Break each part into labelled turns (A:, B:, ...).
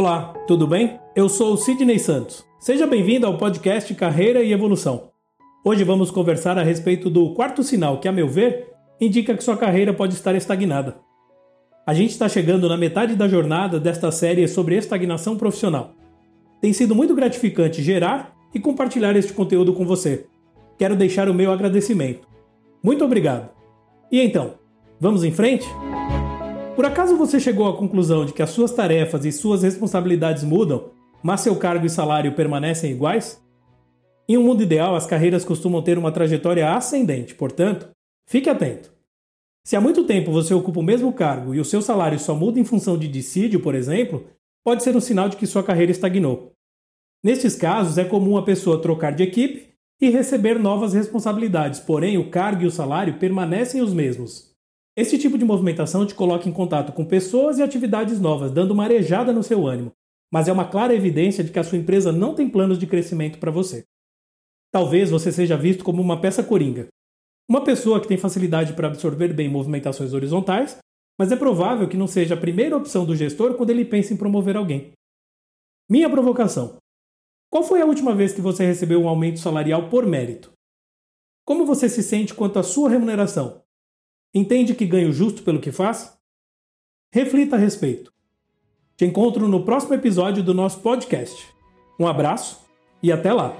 A: Olá, tudo bem? Eu sou Sidney Santos. Seja bem-vindo ao podcast Carreira e Evolução. Hoje vamos conversar a respeito do quarto sinal que, a meu ver, indica que sua carreira pode estar estagnada. A gente está chegando na metade da jornada desta série sobre estagnação profissional. Tem sido muito gratificante gerar e compartilhar este conteúdo com você. Quero deixar o meu agradecimento. Muito obrigado. E então, vamos em frente? Por acaso você chegou à conclusão de que as suas tarefas e suas responsabilidades mudam, mas seu cargo e salário permanecem iguais? Em um mundo ideal, as carreiras costumam ter uma trajetória ascendente, portanto, fique atento. Se há muito tempo você ocupa o mesmo cargo e o seu salário só muda em função de dissídio, por exemplo, pode ser um sinal de que sua carreira estagnou. Nestes casos, é comum a pessoa trocar de equipe e receber novas responsabilidades, porém o cargo e o salário permanecem os mesmos. Esse tipo de movimentação te coloca em contato com pessoas e atividades novas, dando uma arejada no seu ânimo, mas é uma clara evidência de que a sua empresa não tem planos de crescimento para você. Talvez você seja visto como uma peça coringa. Uma pessoa que tem facilidade para absorver bem movimentações horizontais, mas é provável que não seja a primeira opção do gestor quando ele pensa em promover alguém. Minha provocação: Qual foi a última vez que você recebeu um aumento salarial por mérito? Como você se sente quanto à sua remuneração? Entende que ganha o justo pelo que faz? Reflita a respeito. Te encontro no próximo episódio do nosso podcast. Um abraço e até lá!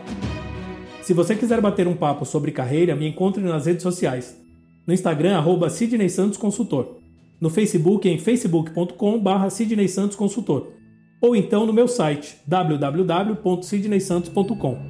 A: Se você quiser bater um papo sobre carreira, me encontre nas redes sociais. No Instagram, arroba Sidney Santos Consultor. No Facebook, em facebook.com.br Sidney Santos Consultor. Ou então no meu site, www.sidneysantos.com.